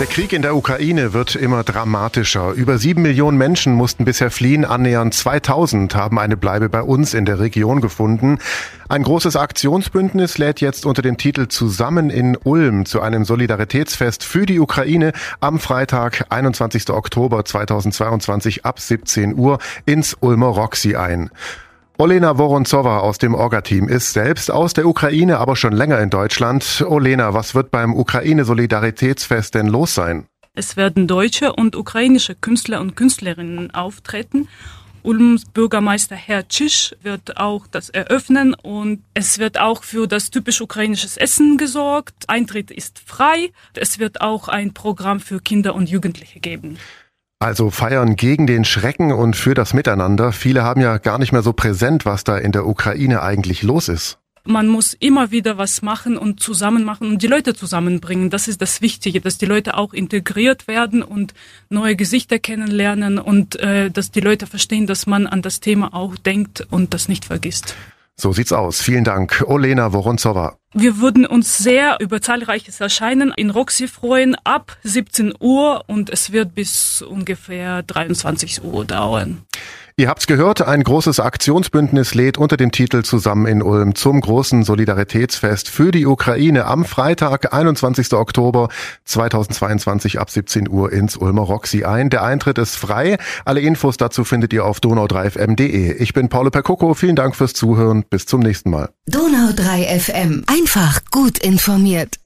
Der Krieg in der Ukraine wird immer dramatischer. Über sieben Millionen Menschen mussten bisher fliehen. Annähernd 2000 haben eine Bleibe bei uns in der Region gefunden. Ein großes Aktionsbündnis lädt jetzt unter dem Titel Zusammen in Ulm zu einem Solidaritätsfest für die Ukraine am Freitag, 21. Oktober 2022 ab 17 Uhr ins Ulmer Roxy ein. Olena Woronzowa aus dem Orga-Team ist selbst aus der Ukraine, aber schon länger in Deutschland. Olena, was wird beim Ukraine-Solidaritätsfest denn los sein? Es werden deutsche und ukrainische Künstler und Künstlerinnen auftreten. Ulms Bürgermeister Herr Tschisch wird auch das eröffnen und es wird auch für das typisch ukrainisches Essen gesorgt. Eintritt ist frei. Es wird auch ein Programm für Kinder und Jugendliche geben. Also feiern gegen den Schrecken und für das Miteinander. Viele haben ja gar nicht mehr so präsent, was da in der Ukraine eigentlich los ist. Man muss immer wieder was machen und zusammen machen und die Leute zusammenbringen. Das ist das Wichtige, dass die Leute auch integriert werden und neue Gesichter kennenlernen und äh, dass die Leute verstehen, dass man an das Thema auch denkt und das nicht vergisst. So sieht's aus. Vielen Dank, Olena Woronzowa. Wir würden uns sehr über zahlreiches Erscheinen in Roxy freuen ab 17 Uhr und es wird bis ungefähr 23 Uhr dauern. Ihr habt's gehört, ein großes Aktionsbündnis lädt unter dem Titel Zusammen in Ulm zum großen Solidaritätsfest für die Ukraine am Freitag, 21. Oktober 2022 ab 17 Uhr ins Ulmer Roxy ein. Der Eintritt ist frei. Alle Infos dazu findet ihr auf donau3fm.de. Ich bin Paolo Percoco. Vielen Dank fürs Zuhören. Bis zum nächsten Mal. Donau3 FM. Einfach gut informiert.